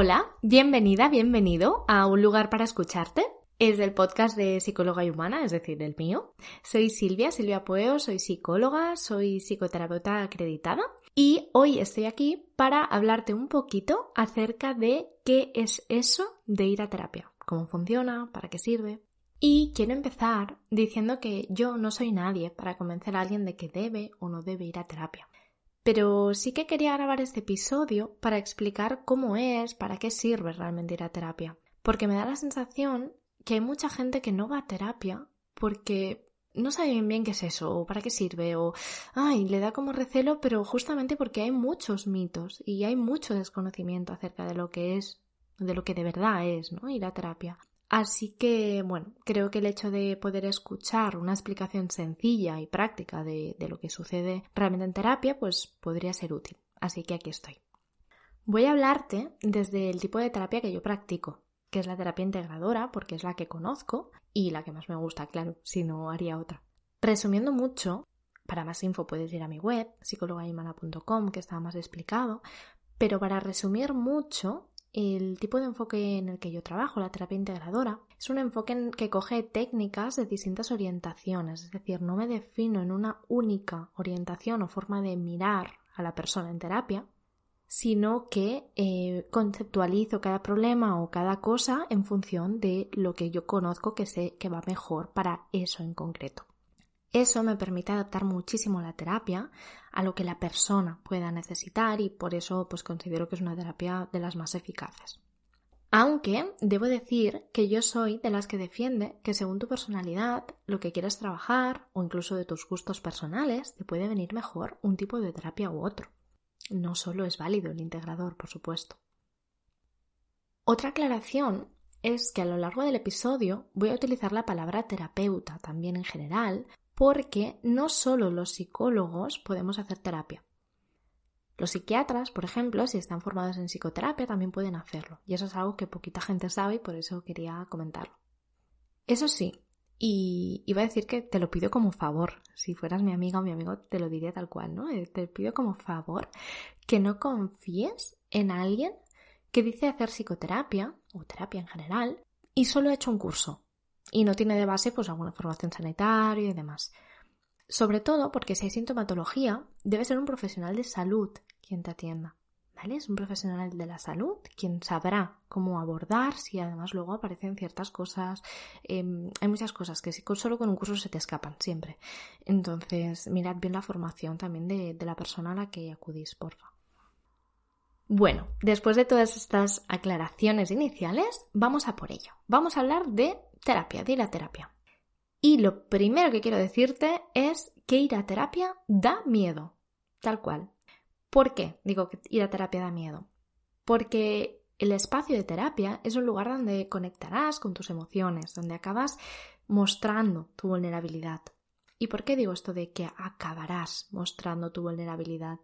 Hola, bienvenida, bienvenido a Un lugar para escucharte. Es del podcast de Psicóloga y Humana, es decir, del mío. Soy Silvia, Silvia Pueo, soy psicóloga, soy psicoterapeuta acreditada y hoy estoy aquí para hablarte un poquito acerca de qué es eso de ir a terapia, cómo funciona, para qué sirve. Y quiero empezar diciendo que yo no soy nadie para convencer a alguien de que debe o no debe ir a terapia. Pero sí que quería grabar este episodio para explicar cómo es, para qué sirve realmente ir a terapia. Porque me da la sensación que hay mucha gente que no va a terapia porque no sabe bien bien qué es eso, o para qué sirve, o ay, le da como recelo, pero justamente porque hay muchos mitos y hay mucho desconocimiento acerca de lo que es, de lo que de verdad es, ¿no? Ir a terapia. Así que, bueno, creo que el hecho de poder escuchar una explicación sencilla y práctica de, lo que sucede realmente en terapia, pues podría ser útil. Así que aquí estoy. Voy a hablarte desde el tipo de terapia que yo practico, que es la terapia integradora, porque es la que conozco y la que más me gusta, claro, si no haría otra. Resumiendo mucho, para más info puedes ir a mi web, psicologaimana.com, que está más explicado, pero para resumir mucho, el tipo de enfoque en el que yo trabajo, la terapia integradora, es un enfoque en que coge técnicas de distintas orientaciones, es decir, no me defino en una única orientación o forma de mirar a la persona en terapia, sino que eh, conceptualizo cada problema o cada cosa en función de lo que yo conozco que sé que va mejor para eso en concreto. Eso me permite adaptar muchísimo la terapia a lo que la persona pueda necesitar y por eso pues considero que es una terapia de las más eficaces. Aunque debo decir que yo soy de las que defiende que según tu personalidad, lo que quieras trabajar o incluso de tus gustos personales, te puede venir mejor un tipo de terapia u otro. No solo es válido el integrador, por supuesto. Otra aclaración es que a lo largo del episodio voy a utilizar la palabra terapeuta también en general porque no solo los psicólogos podemos hacer terapia. Los psiquiatras, por ejemplo, si están formados en psicoterapia, también pueden hacerlo. Y eso es algo que poquita gente sabe y por eso quería comentarlo. Eso sí, y iba a decir que te lo pido como favor. Si fueras mi amiga o mi amigo, te lo diría tal cual, ¿no? Eh, te pido como favor que no confíes en alguien que dice hacer psicoterapia o terapia en general y solo ha hecho un curso y no tiene de base pues alguna formación sanitaria y demás. Sobre todo porque si hay sintomatología, debe ser un profesional de salud quien te atienda. ¿Vale? Es un profesional de la salud quien sabrá cómo abordar si además luego aparecen ciertas cosas. Em, hay muchas cosas que solo con un curso se te escapan siempre. Entonces, mirad bien la formación también de, de la persona a la que acudís, porfa. Bueno, después de todas estas aclaraciones iniciales, vamos a por ello. Vamos a hablar de terapia, de ir a terapia. Y lo primero que quiero decirte es que ir a terapia da miedo, tal cual. ¿Por qué digo que ir a terapia da miedo? Porque el espacio de terapia es un lugar donde conectarás con tus emociones, donde acabas mostrando tu vulnerabilidad. ¿Y por qué digo esto de que acabarás mostrando tu vulnerabilidad?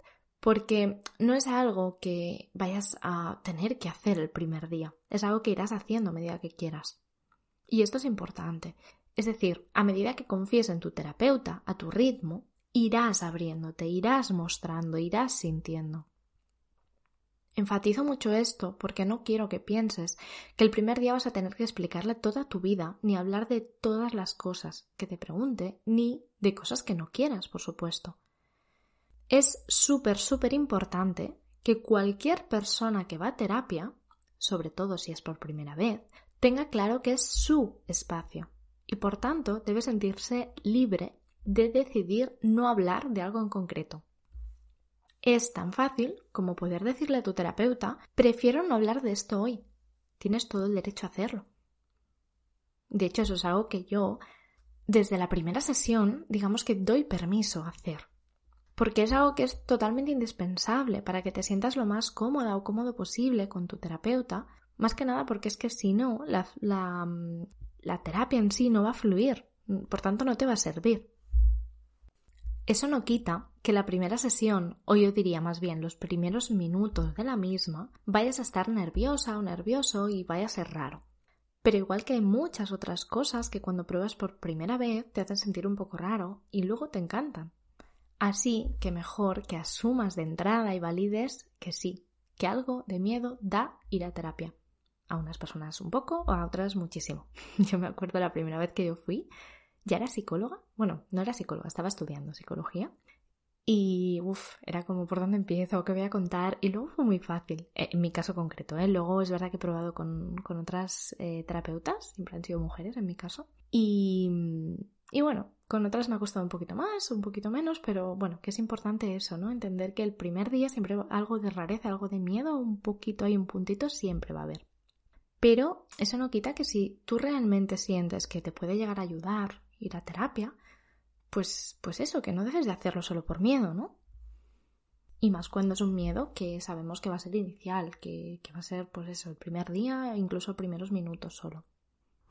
Porque no es algo que vayas a tener que hacer el primer día, es algo que irás haciendo a medida que quieras. Y esto es importante. Es decir, a medida que confíes en tu terapeuta, a tu ritmo, irás abriéndote, irás mostrando, irás sintiendo. Enfatizo mucho esto porque no quiero que pienses que el primer día vas a tener que explicarle toda tu vida, ni hablar de todas las cosas que te pregunte, ni de cosas que no quieras, por supuesto. Es súper, súper importante que cualquier persona que va a terapia, sobre todo si es por primera vez, tenga claro que es su espacio y por tanto debe sentirse libre de decidir no hablar de algo en concreto. Es tan fácil como poder decirle a tu terapeuta prefiero no hablar de esto hoy. Tienes todo el derecho a hacerlo. De hecho, eso es algo que yo, desde la primera sesión, digamos que doy permiso a hacer. Porque es algo que es totalmente indispensable para que te sientas lo más cómoda o cómodo posible con tu terapeuta más que nada porque es que si no, la, la, terapia en sí no va a fluir, por tanto no te va a servir. Eso no quita que la primera sesión, o yo diría más bien los primeros minutos de la misma, vayas a estar nerviosa o nervioso y vaya a ser raro. Pero igual que hay muchas otras cosas que cuando pruebas por primera vez te hacen sentir un poco raro y luego te encantan. Así que mejor que asumas de entrada y valides que sí, que algo de miedo da ir a terapia. A unas personas un poco, a otras muchísimo. Yo me acuerdo la primera vez que yo fui, ya era psicóloga. Bueno, no era psicóloga, estaba estudiando psicología. Y uff, era como por dónde empiezo, qué voy a contar. Y luego fue muy fácil, eh, en mi caso concreto. ¿eh? Luego es verdad que he probado con, otras eh, terapeutas, siempre han sido mujeres en mi caso. Y, y bueno, con otras me ha costado un poquito más, un poquito menos, pero bueno, que es importante eso, ¿no? Entender que el primer día siempre algo de rareza, algo de miedo, un poquito hay un puntito, siempre va a haber. Pero eso no quita que si tú realmente sientes que te puede llegar a ayudar ir a terapia, pues, pues eso, que no dejes de hacerlo solo por miedo, ¿no? Y más cuando es un miedo que sabemos que va a ser inicial, que, que va a ser, pues eso, el primer día, incluso primeros minutos solo.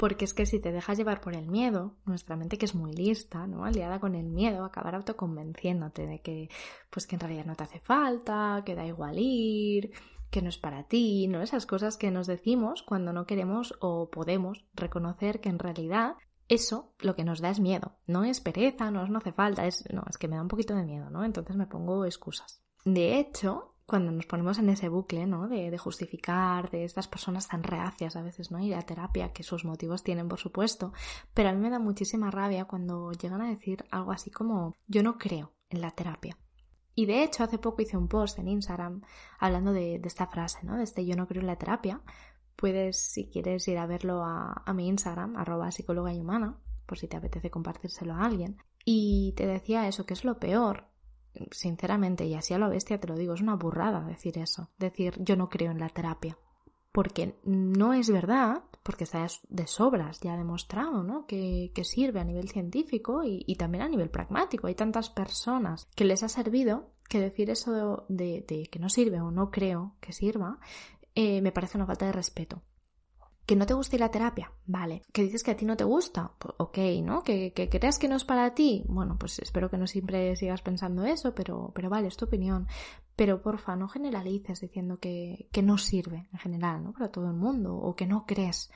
Porque es que si te dejas llevar por el miedo, nuestra mente que es muy lista, ¿no? Aliada con el miedo, acabar autoconvenciéndote de que, pues que en realidad no te hace falta, que da igual ir, que no es para ti, ¿no? Esas cosas que nos decimos cuando no queremos o podemos reconocer que en realidad eso lo que nos da es miedo. No es pereza, no, no hace falta, es, no, es que me da un poquito de miedo, ¿no? Entonces me pongo excusas. De hecho, cuando nos ponemos en ese bucle, ¿no? De, justificar, de estas personas tan reacias a veces, ¿no? Ir a terapia, que sus motivos tienen, por supuesto, pero a mí me da muchísima rabia cuando llegan a decir algo así como, yo no creo en la terapia. Y de hecho, hace poco hice un post en Instagram hablando de, de esta frase, ¿no? De este yo no creo en la terapia, puedes, si quieres, ir a verlo a, mi Instagram, arroba psicóloga y humana, por si te apetece compartírselo a alguien. Y te decía eso, que es lo peor, sinceramente, y así a lo bestia te lo digo, es una burrada decir eso, decir yo no creo en la terapia. Porque no es verdad, porque está de sobras ya demostrado, ¿no? Que, sirve a nivel científico y, también a nivel pragmático. Hay tantas personas que les ha servido que decir eso de, de, que no sirve o no creo que sirva eh, me parece una falta de respeto. Que no te guste la terapia, vale. Que dices que a ti no te gusta, pues, ok, ¿no? Que, que, creas que no es para ti, bueno, pues espero que no siempre sigas pensando eso, pero, pero vale, es tu opinión. Pero porfa, no generalices diciendo que, que no sirve en general, ¿no? Para todo el mundo, o que no crees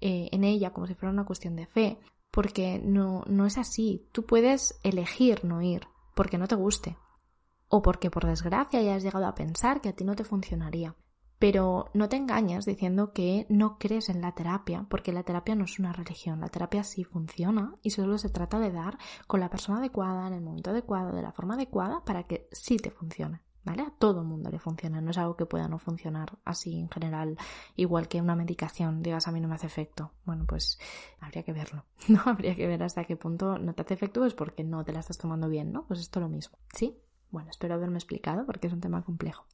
eh, en ella como si fuera una cuestión de fe, porque no, no es así. Tú puedes elegir no ir porque no te guste, o porque por desgracia hayas llegado a pensar que a ti no te funcionaría. Pero no te engañes diciendo que no crees en la terapia, porque la terapia no es una religión, la terapia sí funciona y solo se trata de dar con la persona adecuada, en el momento adecuado, de la forma adecuada, para que sí te funcione. ¿Vale? A todo el mundo le funciona, no es algo que pueda no funcionar así en general, igual que una medicación, digas a mí no me hace efecto. Bueno, pues habría que verlo, ¿no? Habría que ver hasta qué punto no te hace efecto, pues porque no te la estás tomando bien, ¿no? Pues esto lo mismo, ¿sí? Bueno, espero haberme explicado porque es un tema complejo.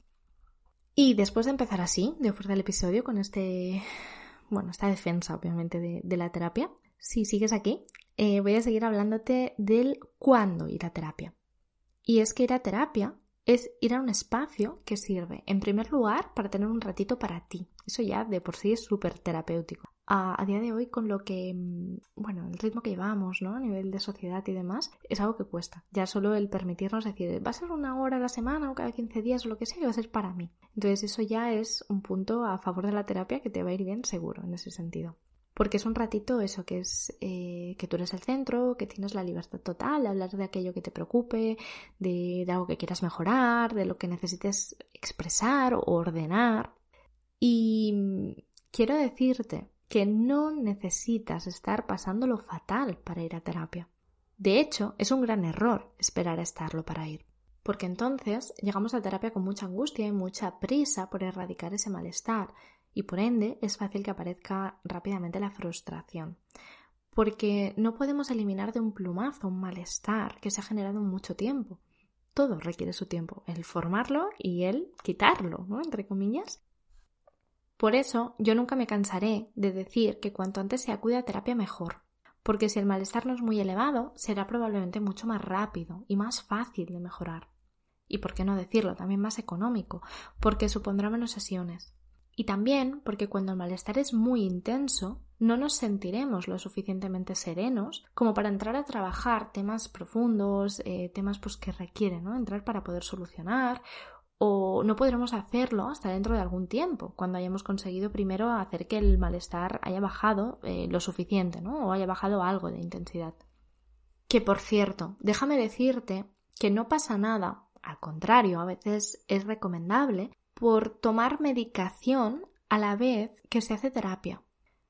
Y después de empezar así, de ofrecer el episodio con este, bueno, esta defensa obviamente de, la terapia, si sigues aquí, eh, voy a seguir hablándote del cuándo ir a terapia. Y es que ir a terapia es ir a un espacio que sirve, en primer lugar, para tener un ratito para ti. Eso ya de por sí es súper terapéutico a, día de hoy con lo que, mm, bueno, el ritmo que llevamos, ¿no? A nivel de sociedad y demás, es algo que cuesta. Ya solo el permitirnos decir, va a ser una hora a la semana o cada 15 días o lo que sea, que va a ser para mí. Entonces eso ya es un punto a favor de la terapia que te va a ir bien seguro en ese sentido. Porque es un ratito eso, que es eh, que tú eres el centro, que tienes la libertad total de hablar de aquello que te preocupe, de, de algo que quieras mejorar, de lo que necesites expresar o ordenar. Y mm, quiero decirte que no necesitas estar pasándolo fatal para ir a terapia. De hecho, es un gran error esperar a estarlo para ir, porque entonces llegamos a terapia con mucha angustia y mucha prisa por erradicar ese malestar, y por ende es fácil que aparezca rápidamente la frustración, porque no podemos eliminar de un plumazo un malestar que se ha generado en mucho tiempo. Todo requiere su tiempo, el formarlo y el quitarlo, ¿no? Entre comillas. Por eso yo nunca me cansaré de decir que cuanto antes se acude a terapia mejor, porque si el malestar no es muy elevado, será probablemente mucho más rápido y más fácil de mejorar. Y por qué no decirlo, también más económico, porque supondrá menos sesiones. Y también porque cuando el malestar es muy intenso, no nos sentiremos lo suficientemente serenos como para entrar a trabajar temas profundos, eh, temas pues, que requieren entrar para poder solucionar o no podremos hacerlo hasta dentro de algún tiempo, cuando hayamos conseguido primero hacer que el malestar haya bajado eh, lo suficiente, ¿no? O haya bajado algo de intensidad. Que por cierto, déjame decirte que no pasa nada, al contrario, a veces es recomendable por tomar medicación a la vez que se hace terapia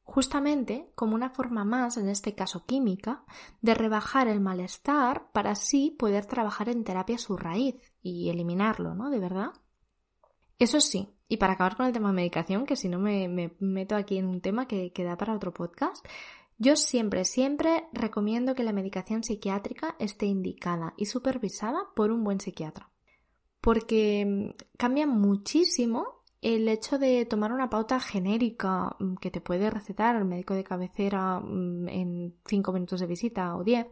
justamente como una forma más, en este caso química, de rebajar el malestar para así poder trabajar en terapia su raíz y eliminarlo, ¿no? De verdad. Eso sí, y para acabar con el tema de medicación, que si no me, meto aquí en un tema que, que da para otro podcast, yo siempre, siempre recomiendo que la medicación psiquiátrica esté indicada y supervisada por un buen psiquiatra. Porque mm, cambia muchísimo el hecho de tomar una pauta genérica mm, que te puede recetar el médico de cabecera mm, en 5 minutos de visita o 10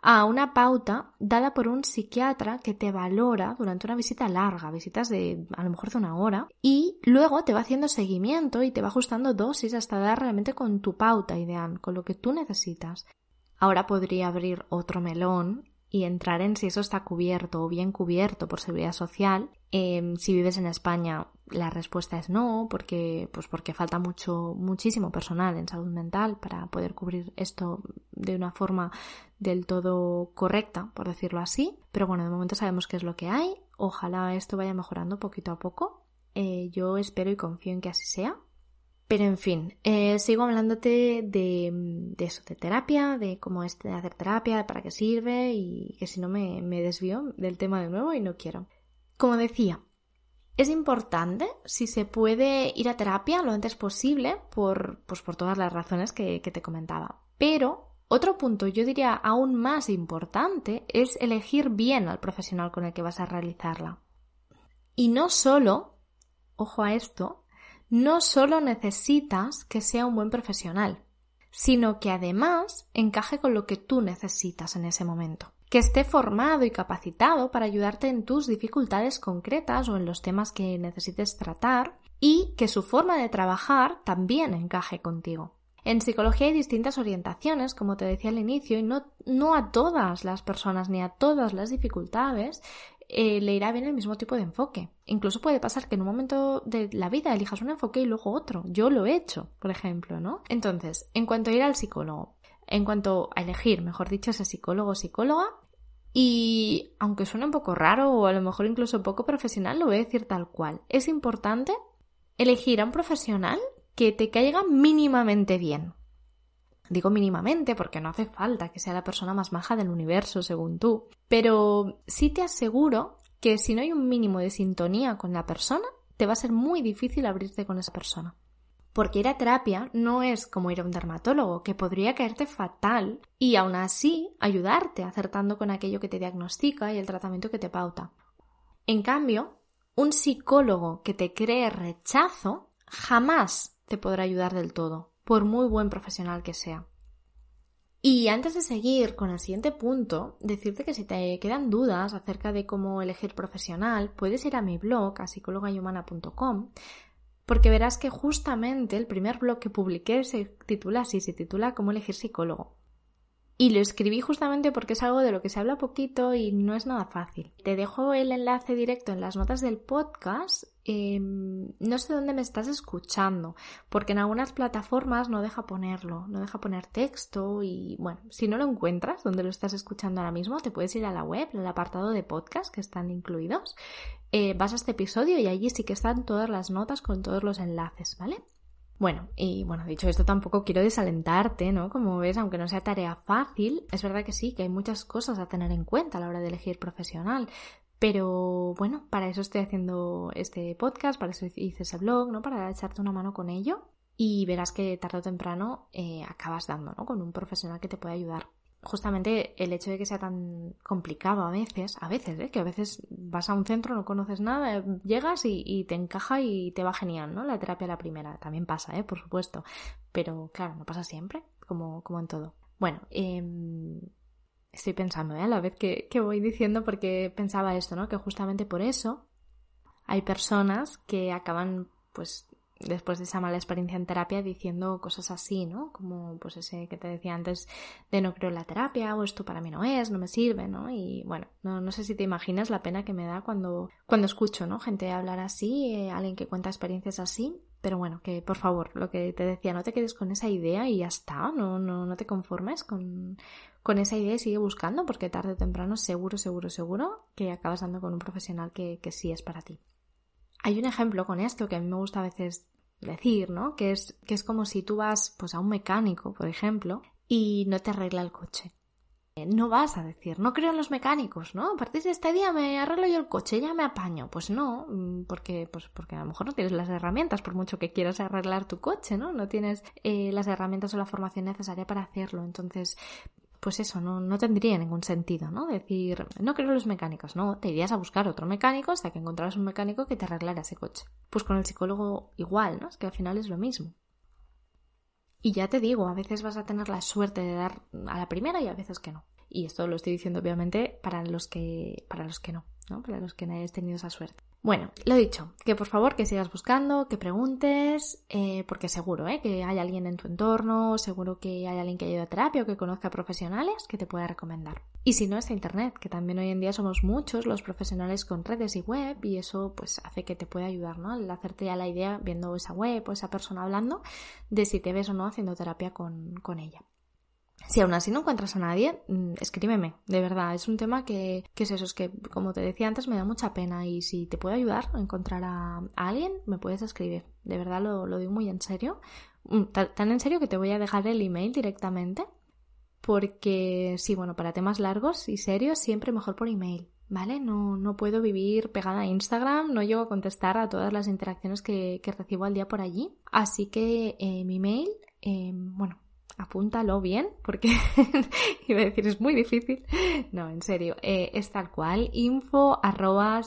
a una pauta dada por un psiquiatra que te valora durante una visita larga, visitas de a lo mejor de una hora y luego te va haciendo seguimiento y te va ajustando dosis hasta dar realmente con tu pauta ideal, con lo que tú necesitas. Ahora podría abrir otro melón y entrar en si eso está cubierto o bien cubierto por seguridad social. Em, si vives en España, la respuesta es no, porque, pues porque falta mucho, muchísimo personal en salud mental para poder cubrir esto de una forma del todo correcta, por decirlo así. Pero bueno, de momento sabemos qué es lo que hay. Ojalá esto vaya mejorando poquito a poco. Eh, yo espero y confío en que así sea. Pero en fin, eh, sigo hablándote de, de, eso, de terapia, de cómo es hacer terapia, para qué sirve y que si no me, me desvío del tema de nuevo y no quiero. Como decía, es importante si se puede ir a terapia lo antes posible por, pues por todas las razones que te comentaba. Pero otro punto, yo diría aún más importante, es elegir bien al profesional con el que vas a realizarla. Y no solo, ojo a esto, no solo necesitas que sea un buen profesional, sino que además encaje con lo que tú necesitas en ese momento. Que esté formado y capacitado para ayudarte en tus dificultades concretas o en los temas que necesites tratar y que su forma de trabajar también encaje contigo. En psicología hay distintas orientaciones, como te decía al inicio, y no, no a todas las personas ni a todas las dificultades eh, le irá bien el mismo tipo de enfoque. Incluso puede pasar que en un momento de la vida elijas un enfoque y luego otro. Yo lo he hecho, por ejemplo, ¿no? Entonces, en cuanto a ir al psicólogo, en cuanto a elegir, mejor dicho, ese psicólogo o psicóloga, y aunque suene un poco raro o a lo mejor incluso poco profesional, lo voy a decir tal cual. Es importante elegir a un profesional que te caiga mínimamente bien. Digo mínimamente porque no hace falta que sea la persona más maja del universo, según tú. Pero sí te aseguro que si no hay un mínimo de sintonía con la persona, te va a ser muy difícil abrirte con esa persona. Porque ir a terapia no es como ir a un dermatólogo, que podría caerte fatal y aún así ayudarte acertando con aquello que te diagnostica y el tratamiento que te pauta. En cambio, un psicólogo que te cree rechazo jamás te podrá ayudar del todo por muy buen profesional que sea. Y antes de seguir con el siguiente punto, decirte que si te quedan dudas acerca de cómo elegir profesional, puedes ir a mi blog, a psicologayhumana.com, porque verás que justamente el primer blog que publiqué se titula así, se titula Cómo elegir psicólogo. Y lo escribí justamente porque es algo de lo que se habla poquito y no es nada fácil. Te dejo el enlace directo en las notas del podcast. Em, no sé dónde me estás escuchando, porque en algunas plataformas no deja ponerlo, no deja poner texto y bueno, si no lo encuentras donde lo estás escuchando ahora mismo, te puedes ir a la web, al apartado de podcast que están incluidos, eh, vas a este episodio y allí sí que están todas las notas con todos los enlaces, ¿vale? Bueno, y bueno, dicho esto, tampoco quiero desalentarte, ¿no? Como ves, aunque no sea tarea fácil, es verdad que sí, que hay muchas cosas a tener en cuenta a la hora de elegir profesional. Pero bueno, para eso estoy haciendo este podcast, para eso hice ese blog, ¿no? Para echarte una mano con ello. Y verás que tarde o temprano eh, acabas dando, ¿no? Con un profesional que te puede ayudar justamente el hecho de que sea tan complicado a veces, a veces, ¿eh? que a veces vas a un centro, no conoces nada, llegas y, te encaja y te va genial, ¿no? La terapia la primera, también pasa, ¿eh? por supuesto, pero claro, no pasa siempre, como, como en todo. Bueno, em, estoy pensando ¿eh? a la vez que, que voy diciendo porque pensaba esto, ¿no? Que justamente por eso hay personas que acaban pues después de esa mala experiencia en terapia diciendo cosas así, ¿no? Como pues ese que te decía antes de no creo en la terapia o esto para mí no es, no me sirve, ¿no? Y bueno, no, no sé si te imaginas la pena que me da cuando, cuando escucho, ¿no? Gente hablar así, eh, alguien que cuenta experiencias así. Pero bueno, que por favor, lo que te decía, no te quedes con esa idea y ya está, no, no, no te conformes con, con esa idea y sigue buscando porque tarde o temprano seguro, seguro, seguro que acabas dando con un profesional que, que sí es para ti. Hay un ejemplo con esto que a mí me gusta a veces decir, ¿no? Que es, que es como si tú vas pues a un mecánico, por ejemplo, y no te arregla el coche. No vas a decir, no creo en los mecánicos, ¿no? A partir de este día me arreglo yo el coche, ya me apaño. Pues no, mm, porque, pues porque a lo mejor no tienes las herramientas, por mucho que quieras arreglar tu coche, ¿no? No tienes eh, las herramientas o la formación necesaria para hacerlo. Entonces, pues eso, no, no tendría ningún sentido, ¿no? Decir, no creo los mecánicos, no, te irías a buscar otro mecánico hasta que encontraras un mecánico que te arreglara ese coche. Pues con el psicólogo igual, ¿no? Es que al final es lo mismo. Y ya te digo, a veces vas a tener la suerte de dar a la primera y a veces que no. Y esto lo estoy diciendo obviamente para los que, para los que no, ¿no? Para los que no hayáis tenido esa suerte. Bueno, lo dicho, que por favor que sigas buscando, que preguntes, eh, porque seguro ¿eh? que hay alguien en tu entorno, seguro que hay alguien que haya ido a terapia o que conozca profesionales que te pueda recomendar. Y si no, es Internet, que también hoy en día somos muchos los profesionales con redes y web y eso pues hace que te pueda ayudar, ¿no? El hacerte ya la idea viendo esa web o esa persona hablando de si te ves o no haciendo terapia con, con ella. Si aún así no encuentras a nadie, mm, escríbeme, de verdad. Es un tema que, que es eso, es que como te decía antes me da mucha pena y si te puedo ayudar a encontrar a, alguien, me puedes escribir. De verdad lo, lo digo muy en serio. Mm, tan en serio que te voy a dejar el email directamente porque sí, bueno, para temas largos y serios siempre mejor por email. ¿Vale? No, no puedo vivir pegada a Instagram, no llego a contestar a todas las interacciones que, que recibo al día por allí. Así que eh, mi mail, eh, bueno, apúntalo bien, porque iba a decir es muy difícil. No, en serio, eh, es tal cual, info arroba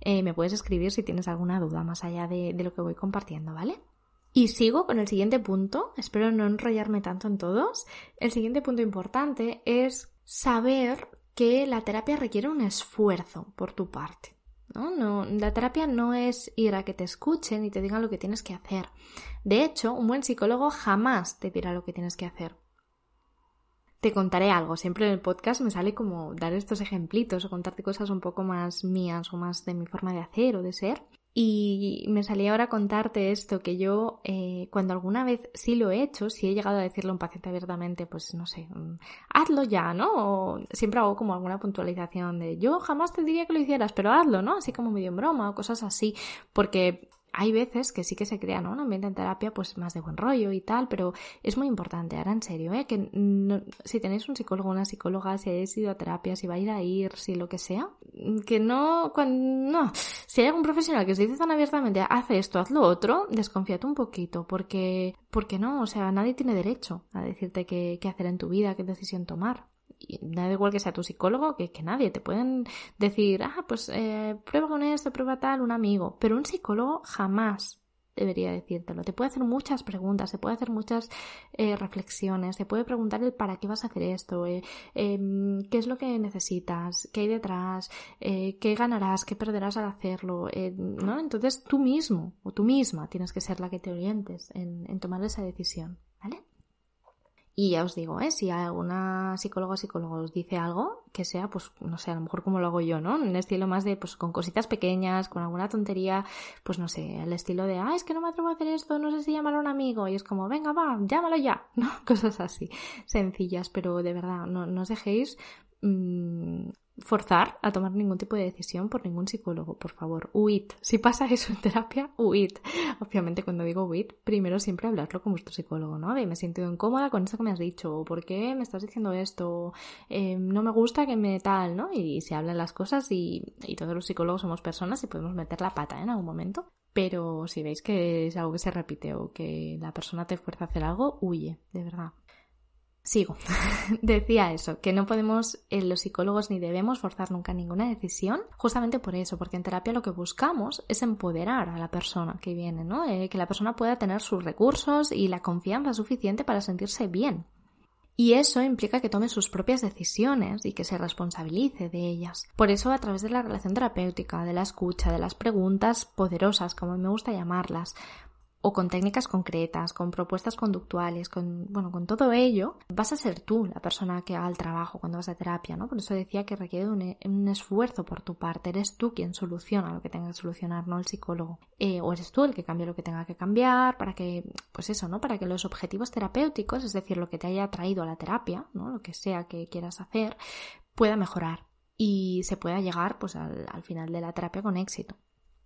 eh, me puedes escribir si tienes alguna duda más allá de lo que voy compartiendo, ¿vale? Y sigo con el siguiente punto, espero no enrollarme tanto en todos. El siguiente punto importante es saber que la terapia requiere un esfuerzo por tu parte. ¿No? la terapia no es ir a que te escuchen y te digan lo que tienes que hacer. De hecho, un buen psicólogo jamás te dirá lo que tienes que hacer. Te contaré algo. Siempre en el podcast me sale como dar estos ejemplitos o contarte cosas un poco más mías o más de mi forma de hacer o de ser. Y me salía ahora a contarte esto, que yo eh, cuando alguna vez sí lo he hecho, si he llegado a decirle a un paciente abiertamente, pues no sé, mm, hazlo ya, ¿no? O siempre hago como alguna puntualización de yo jamás te diría que lo hicieras, pero hazlo, ¿no? Así como medio en broma o cosas así, porque hay veces que sí que se crea ¿no? un ambiente en terapia pues más de buen rollo y tal, pero es muy importante, ahora en serio, ¿eh? que si tenéis un psicólogo una psicóloga, si habéis ido a terapia, si vais a ir, si lo que sea, que no, cuando, no, si hay algún profesional que os dice tan abiertamente, hace esto, haz lo otro, desconfiate un poquito, porque, porque no, o sea, nadie tiene derecho a decirte qué hacer en tu vida, qué decisión tomar da igual que sea tu psicólogo, que, que nadie. Te pueden decir, ah, pues eh, prueba con esto, prueba tal, un amigo. Pero un psicólogo jamás debería decírtelo. Te puede hacer muchas preguntas, te puede hacer muchas eh, reflexiones, te puede preguntar el para qué vas a hacer esto, eh, em, qué es lo que necesitas, qué hay detrás, qué ganarás, qué perderás al hacerlo, ¿no? Entonces tú mismo o tú misma tienes que ser la que te orientes en, en tomar esa decisión, ¿vale? Y ya os digo, ¿eh? si alguna psicóloga o psicólogo os dice algo, que sea, pues, no sé, a lo mejor como lo hago yo, ¿no? En un estilo más de, pues, con cositas pequeñas, con alguna tontería, pues, no sé, el estilo de, ah, es que no me atrevo a hacer esto, no sé si llamar a un amigo, y es como, venga, va, llámalo ya, ¿no? Cosas así, sencillas, pero de verdad, no, no os dejéis mmm, forzar a tomar ningún tipo de decisión por ningún psicólogo, por favor, huid. Si pasa eso en terapia, huid. Obviamente cuando digo huid, primero siempre hablarlo con vuestro psicólogo, ¿no? De me siento incómoda con eso que me has dicho, o por qué me estás diciendo esto, eh, no me gusta que me tal, ¿no? Y se hablan las cosas y, y todos los psicólogos somos personas y podemos meter la pata ¿eh? en algún momento. Pero si veis que es algo que se repite o que la persona te fuerza a hacer algo, huye, de verdad. Sigo. Decía eso, que no podemos, eh, los psicólogos, ni debemos forzar nunca ninguna decisión, justamente por eso, porque en terapia lo que buscamos es empoderar a la persona que viene, ¿no? Eh, que la persona pueda tener sus recursos y la confianza suficiente para sentirse bien. Y eso implica que tome sus propias decisiones y que se responsabilice de ellas. Por eso, a través de la relación terapéutica, de la escucha, de las preguntas poderosas, como me gusta llamarlas, o con técnicas concretas, con propuestas conductuales, con, bueno, con todo ello, vas a ser tú la persona que haga el trabajo cuando vas a terapia, ¿no? Por eso decía que requiere un, esfuerzo por tu parte. Eres tú quien soluciona lo que tenga que solucionar, no el psicólogo. Eh, o eres tú el que cambia lo que tenga que cambiar para que, pues eso, ¿no? Para que los objetivos terapéuticos, es decir, lo que te haya traído a la terapia, ¿no? Lo que sea que quieras hacer, pueda mejorar y se pueda llegar, pues, al final de la terapia con éxito.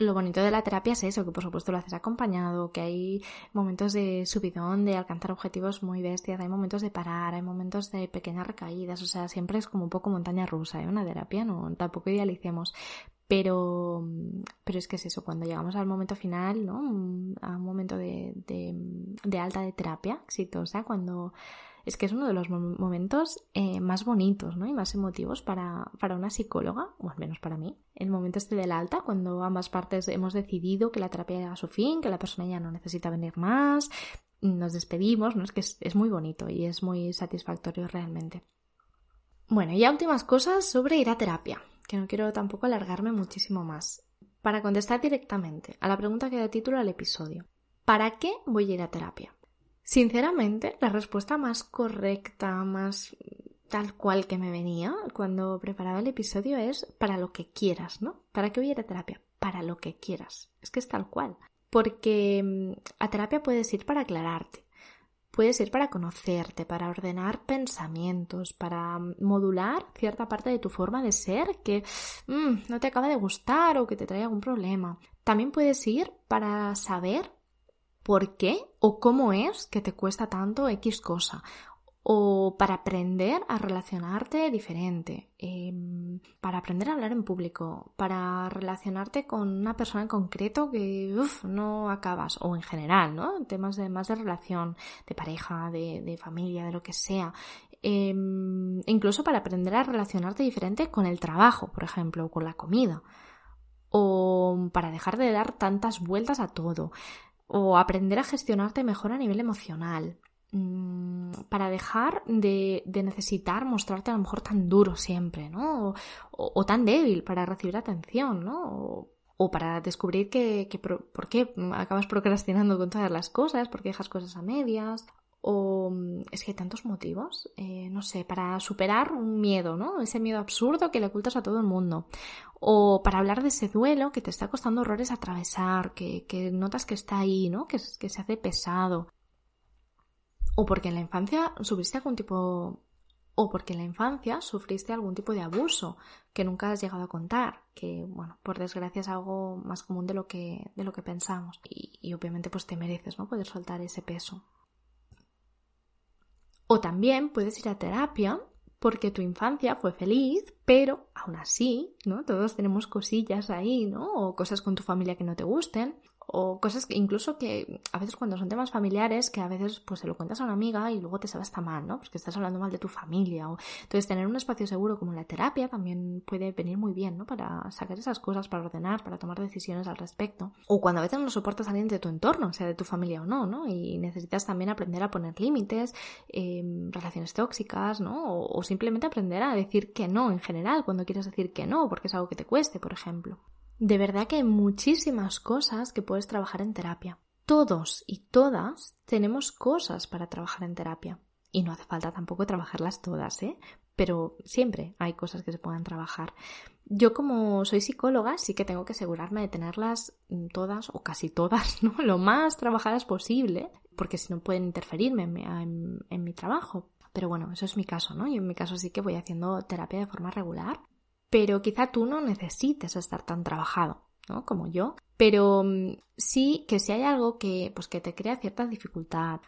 Lo bonito de la terapia es eso, que por supuesto lo haces acompañado, que hay momentos de subidón, de alcanzar objetivos muy bestias, hay momentos de parar, hay momentos de pequeñas recaídas, o sea, siempre es como un poco montaña rusa, ¿eh? Una terapia, no, tampoco idealicemos. Pero, pero es que es eso, cuando llegamos al momento final, ¿no? A un momento de, de, de alta de terapia exitosa, cuando es que es uno de los momentos eh, más bonitos ¿no? y más emotivos para, para, una psicóloga, o al menos para mí. El momento este del alta, cuando ambas partes hemos decidido que la terapia llega a su fin, que la persona ya no necesita venir más, nos despedimos, ¿no? es que es, muy bonito y es muy satisfactorio realmente. Bueno, y ya últimas cosas sobre ir a terapia, que no quiero tampoco alargarme muchísimo más. Para contestar directamente a la pregunta que da título al episodio, ¿para qué voy a ir a terapia? Sinceramente, la respuesta más correcta, más tal cual que me venía cuando preparaba el episodio es para lo que quieras, ¿no? ¿Para qué voy a ir a terapia? Para lo que quieras. Es que es tal cual. Porque mm, a terapia puedes ir para aclararte, puedes ir para conocerte, para ordenar pensamientos, para mm, modular cierta parte de tu forma de ser que mm, no te acaba de gustar o que te trae algún problema. También puedes ir para saber por qué o cómo es que te cuesta tanto X cosa. O para aprender a relacionarte diferente, em, para aprender a hablar en público, para relacionarte con una persona en concreto que no acabas, o en general, ¿no? Temas de más de relación, de pareja, de, familia, de lo que sea. Em, incluso para aprender a relacionarte diferente con el trabajo, por ejemplo, o con la comida. O para dejar de dar tantas vueltas a todo o aprender a gestionarte mejor a nivel emocional, mm, para dejar de, necesitar mostrarte a lo mejor tan duro siempre, ¿no? O, tan débil para recibir atención, ¿no? O, para descubrir que, por, qué acabas procrastinando con todas las cosas, por qué dejas cosas a medias, o mm, es que hay tantos motivos, eh, no sé, para superar un miedo, ¿no? Ese miedo absurdo que le ocultas a todo el mundo. O para hablar de ese duelo que te está costando horrores atravesar, que, que notas que está ahí, ¿no? Que, que se hace pesado. O porque en la infancia sufriste algún tipo o porque en la infancia sufriste algún tipo de abuso que nunca has llegado a contar, que bueno, por desgracia es algo más común de lo que, de lo que pensamos. Y, y obviamente pues te mereces, ¿no? Poder soltar ese peso. O también puedes ir a terapia porque tu infancia fue feliz, pero aún así, ¿no? Todos tenemos cosillas ahí, ¿no? O cosas con tu familia que no te gusten o cosas que incluso que a veces cuando son temas familiares que a veces pues se lo cuentas a una amiga y luego te sabe hasta mal, ¿no? Porque estás hablando mal de tu familia o entonces tener un espacio seguro como la terapia también puede venir muy bien, ¿no? Para sacar esas cosas, para ordenar, para tomar decisiones al respecto. O cuando a veces no soportas a alguien de tu entorno, sea de tu familia o no, ¿no? Y necesitas también aprender a poner límites, em, relaciones tóxicas, ¿no? O, o simplemente aprender a decir que no en general cuando quieres decir que no porque es algo que te cueste, por ejemplo. De verdad que hay muchísimas cosas que puedes trabajar en terapia. Todos y todas tenemos cosas para trabajar en terapia. Y no hace falta tampoco trabajarlas todas, ¿eh? Pero siempre hay cosas que se puedan trabajar. Yo como soy psicóloga sí que tengo que asegurarme de tenerlas todas o casi todas, ¿no? Lo más trabajadas posible, porque si no pueden interferirme en, en mi trabajo. Pero bueno, eso es mi caso, ¿no? Yo en mi caso sí que voy haciendo terapia de forma regular pero quizá tú no necesites estar tan trabajado, ¿no? Como yo. Pero mm, sí que si hay algo que, pues, que te crea cierta dificultad,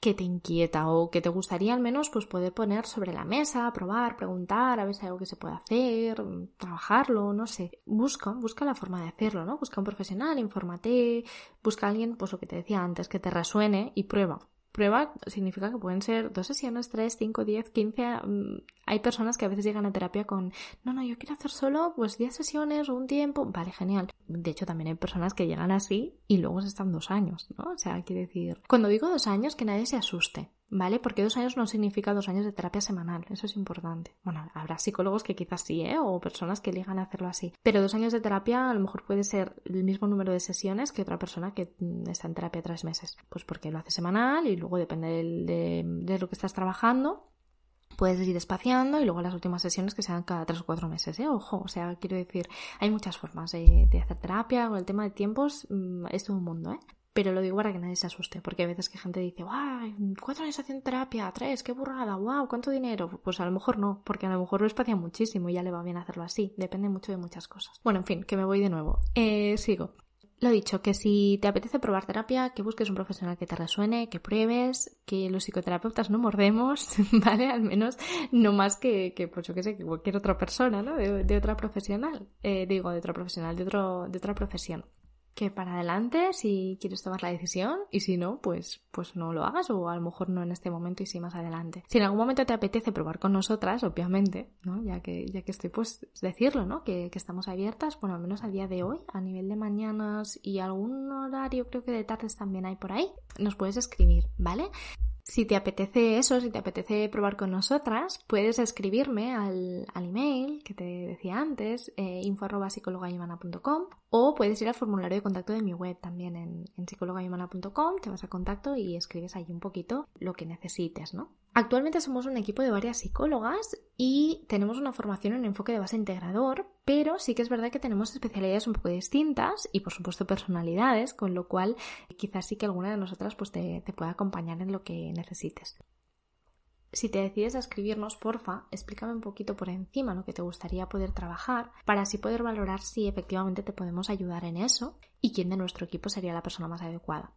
que te inquieta o que te gustaría al menos pues poder poner sobre la mesa, probar, preguntar, a ver si hay algo que se puede hacer, mm, trabajarlo, no sé. Busca, busca la forma de hacerlo, ¿no? Busca un profesional, infórmate, busca a alguien, pues lo que te decía antes, que te resuene y prueba prueba significa que pueden ser dos sesiones, tres, cinco, diez, quince. Mm, hay personas que a veces llegan a terapia con, no, no, yo quiero hacer solo pues diez sesiones o un tiempo. Vale, genial. De hecho, también hay personas que llegan así y luego están dos años, ¿no? O sea, quiere decir, cuando digo dos años, que nadie se asuste. ¿Vale? Porque dos años no significa dos años de terapia semanal, eso es importante. Bueno, habrá psicólogos que quizás sí, ¿eh? O personas que elijan hacerlo así. Pero dos años de terapia a lo mejor puede ser el mismo número de sesiones que otra persona que mm, está en terapia tres meses. Pues porque lo hace semanal y luego depende de, lo que estás trabajando, puedes ir espaciando y luego las últimas sesiones que sean cada tres o cuatro meses, ¿eh? Ojo, o sea, quiero decir, hay muchas formas de, hacer terapia, con el tema de tiempos mm, es todo un mundo, ¿eh? Pero lo digo para que nadie se asuste, porque a veces que gente dice, ¡guau! ¿Cuatro años haciendo terapia? ¿Tres? ¡Qué burrada! ¡Wow! ¿Cuánto dinero? Pues a lo mejor no, porque a lo mejor lo espacia muchísimo y ya le va bien hacerlo así. Depende mucho de muchas cosas. Bueno, en fin, que me voy de nuevo. Eh, sigo. Lo dicho, que si te apetece probar terapia, que busques un profesional que te resuene, que pruebes, que los psicoterapeutas no mordemos, ¿vale? Al menos no más que, que pues yo qué sé, que cualquier otra persona, ¿no? De, otra profesional. Eh, digo, de otra profesional, de, otro, de otra profesión que para adelante si quieres tomar la decisión y si no, pues, pues no lo hagas o a lo mejor no en este momento y sí más adelante. Si en algún momento te apetece probar con nosotras, obviamente, ¿no? Ya que, ya que estoy, pues decirlo, ¿no? Que, que estamos abiertas, bueno, al menos a día de hoy, a nivel de mañanas y algún horario creo que de tardes también hay por ahí, nos puedes escribir, ¿vale? Si te apetece eso, si te apetece probar con nosotras, puedes escribirme al, email que te decía antes, eh, o puedes ir al formulario de contacto de mi web también en, en te vas a contacto y escribes ahí un poquito lo que necesites, ¿no? Actualmente somos un equipo de varias psicólogas y tenemos una formación en enfoque de base integrador, pero sí que es verdad que tenemos especialidades un poco distintas y por supuesto personalidades, con lo cual quizás sí que alguna de nosotras pues te, te pueda acompañar en lo que necesites. Si te decides a escribirnos, porfa, explícame un poquito por encima lo que te gustaría poder trabajar para así poder valorar si efectivamente te podemos ayudar en eso y quién de nuestro equipo sería la persona más adecuada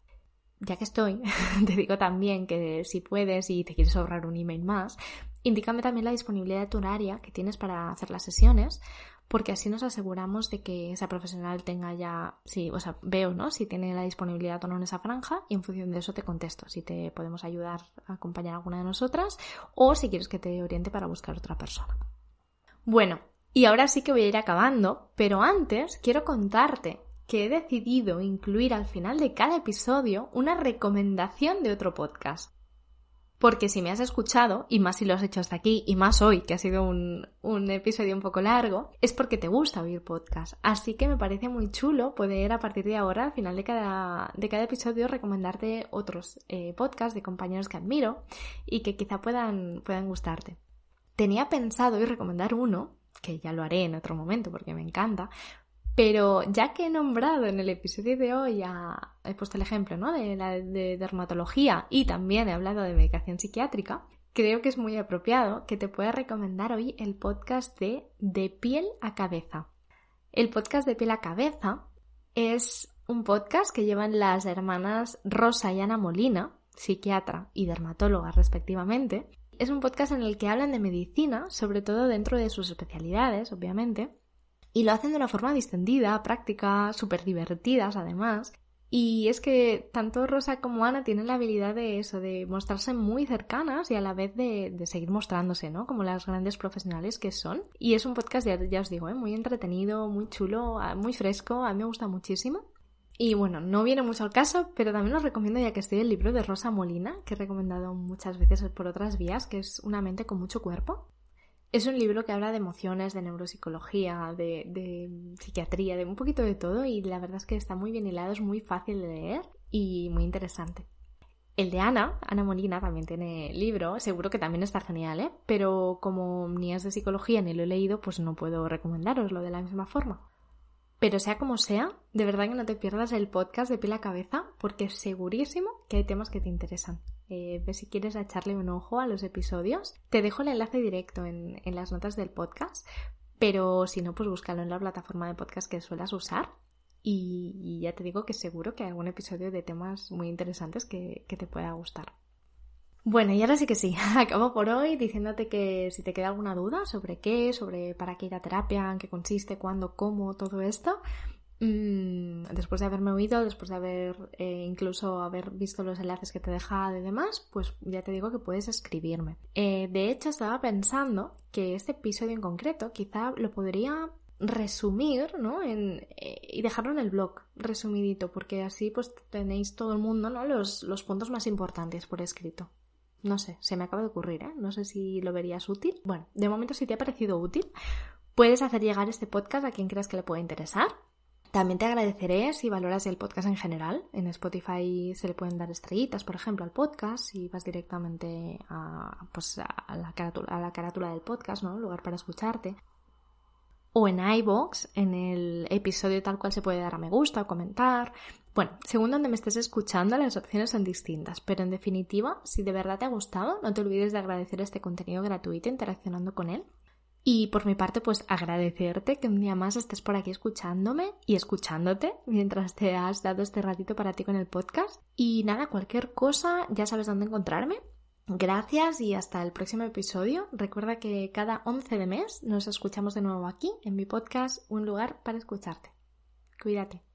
ya que estoy, te digo también que si puedes y te quieres ahorrar un email más, indícame también la disponibilidad de tu horaria que tienes para hacer las sesiones, porque así nos aseguramos de que esa profesional tenga ya, sí, o sea, veo, ¿no? Si tiene la disponibilidad o no en esa franja y en función de eso te contesto si te podemos ayudar a acompañar a alguna de nosotras o si quieres que te oriente para buscar otra persona. Bueno, y ahora sí que voy a ir acabando, pero antes quiero contarte que he decidido incluir al final de cada episodio una recomendación de otro podcast. Porque si me has escuchado, y más si lo has hecho hasta aquí, y más hoy, que ha sido un, episodio un poco largo, es porque te gusta oír podcast. Así que me parece muy chulo poder a partir de ahora, al final de cada, episodio, recomendarte otros eh, podcasts de compañeros que admiro y que quizá puedan, puedan gustarte. Tenía pensado hoy recomendar uno, que ya lo haré en otro momento porque me encanta, pero ya que he nombrado en el episodio de hoy, a, he puesto el ejemplo de la de dermatología y también he hablado de medicación psiquiátrica, creo que es muy apropiado que te pueda recomendar hoy el podcast de De piel a cabeza. El podcast de piel a cabeza es un podcast que llevan las hermanas Rosa y Ana Molina, psiquiatra y dermatóloga respectivamente. Es un podcast en el que hablan de medicina, sobre todo dentro de sus especialidades, obviamente, y lo hacen de una forma distendida, práctica, súper divertidas además. Y es que tanto Rosa como Ana tienen la habilidad de eso, de mostrarse muy cercanas y a la vez de, seguir mostrándose, ¿no? Como las grandes profesionales que son. Y es un podcast, ya, os digo, ¿eh? muy entretenido, muy chulo, muy fresco, a mí me gusta muchísimo. Y bueno, no viene mucho al caso, pero también os recomiendo ya que estoy el libro de Rosa Molina, que he recomendado muchas veces por otras vías, que es Una mente con mucho cuerpo. Es un libro que habla de emociones, de neuropsicología, de, psiquiatría, de un poquito de todo y la verdad es que está muy bien hilado, es muy fácil de leer y muy interesante. El de Ana, Ana Molina, también tiene libro, seguro que también está genial, ¿eh? Pero como ni es de psicología ni lo he leído, pues no puedo recomendaroslo de la misma forma. Pero sea como sea, de verdad que no te pierdas el podcast de a cabeza porque segurísimo que hay temas que te interesan. Eh, ve si quieres echarle un ojo a los episodios. Te dejo el enlace directo en, las notas del podcast, pero si no, pues búscalo en la plataforma de podcast que suelas usar. Y, ya te digo que seguro que hay algún episodio de temas muy interesantes que te pueda gustar. Bueno, y ahora sí que sí, acabo por hoy diciéndote que si te queda alguna duda sobre qué, sobre para qué ir a terapia, en qué consiste, cuándo, cómo, todo esto, después de haberme oído, después de haber eh, incluso haber visto los enlaces que te he dejado y demás, pues ya te digo que puedes escribirme. Eh, de hecho, estaba pensando que este episodio en concreto quizá lo podría resumir, ¿no? En, eh, y dejarlo en el blog, resumidito, porque así pues tenéis todo el mundo, ¿no? Los, los puntos más importantes por escrito. No sé, se me acaba de ocurrir, ¿eh? No sé si lo verías útil. Bueno, de momento si te ha parecido útil, puedes hacer llegar este podcast a quien creas que le pueda interesar. También te agradeceré si valoras el podcast en general. En Spotify se le pueden dar estrellitas, por ejemplo, al podcast y vas directamente a, pues, a, la, carátula, del podcast, ¿no? lugar para escucharte. O en iBox, en el episodio tal cual se puede dar a me gusta o comentar. Bueno, según donde me estés escuchando, las opciones son distintas, pero en definitiva, si de verdad te ha gustado, no te olvides de agradecer este contenido gratuito interaccionando con él. Y por mi parte, pues agradecerte que un día más estés por aquí escuchándome y escuchándote mientras te has dado este ratito para ti con el podcast. Y nada, cualquier cosa, ya sabes dónde encontrarme. Gracias y hasta el próximo episodio. Recuerda que cada 11 de mes nos escuchamos de nuevo aquí en mi podcast Un lugar para escucharte. Cuídate.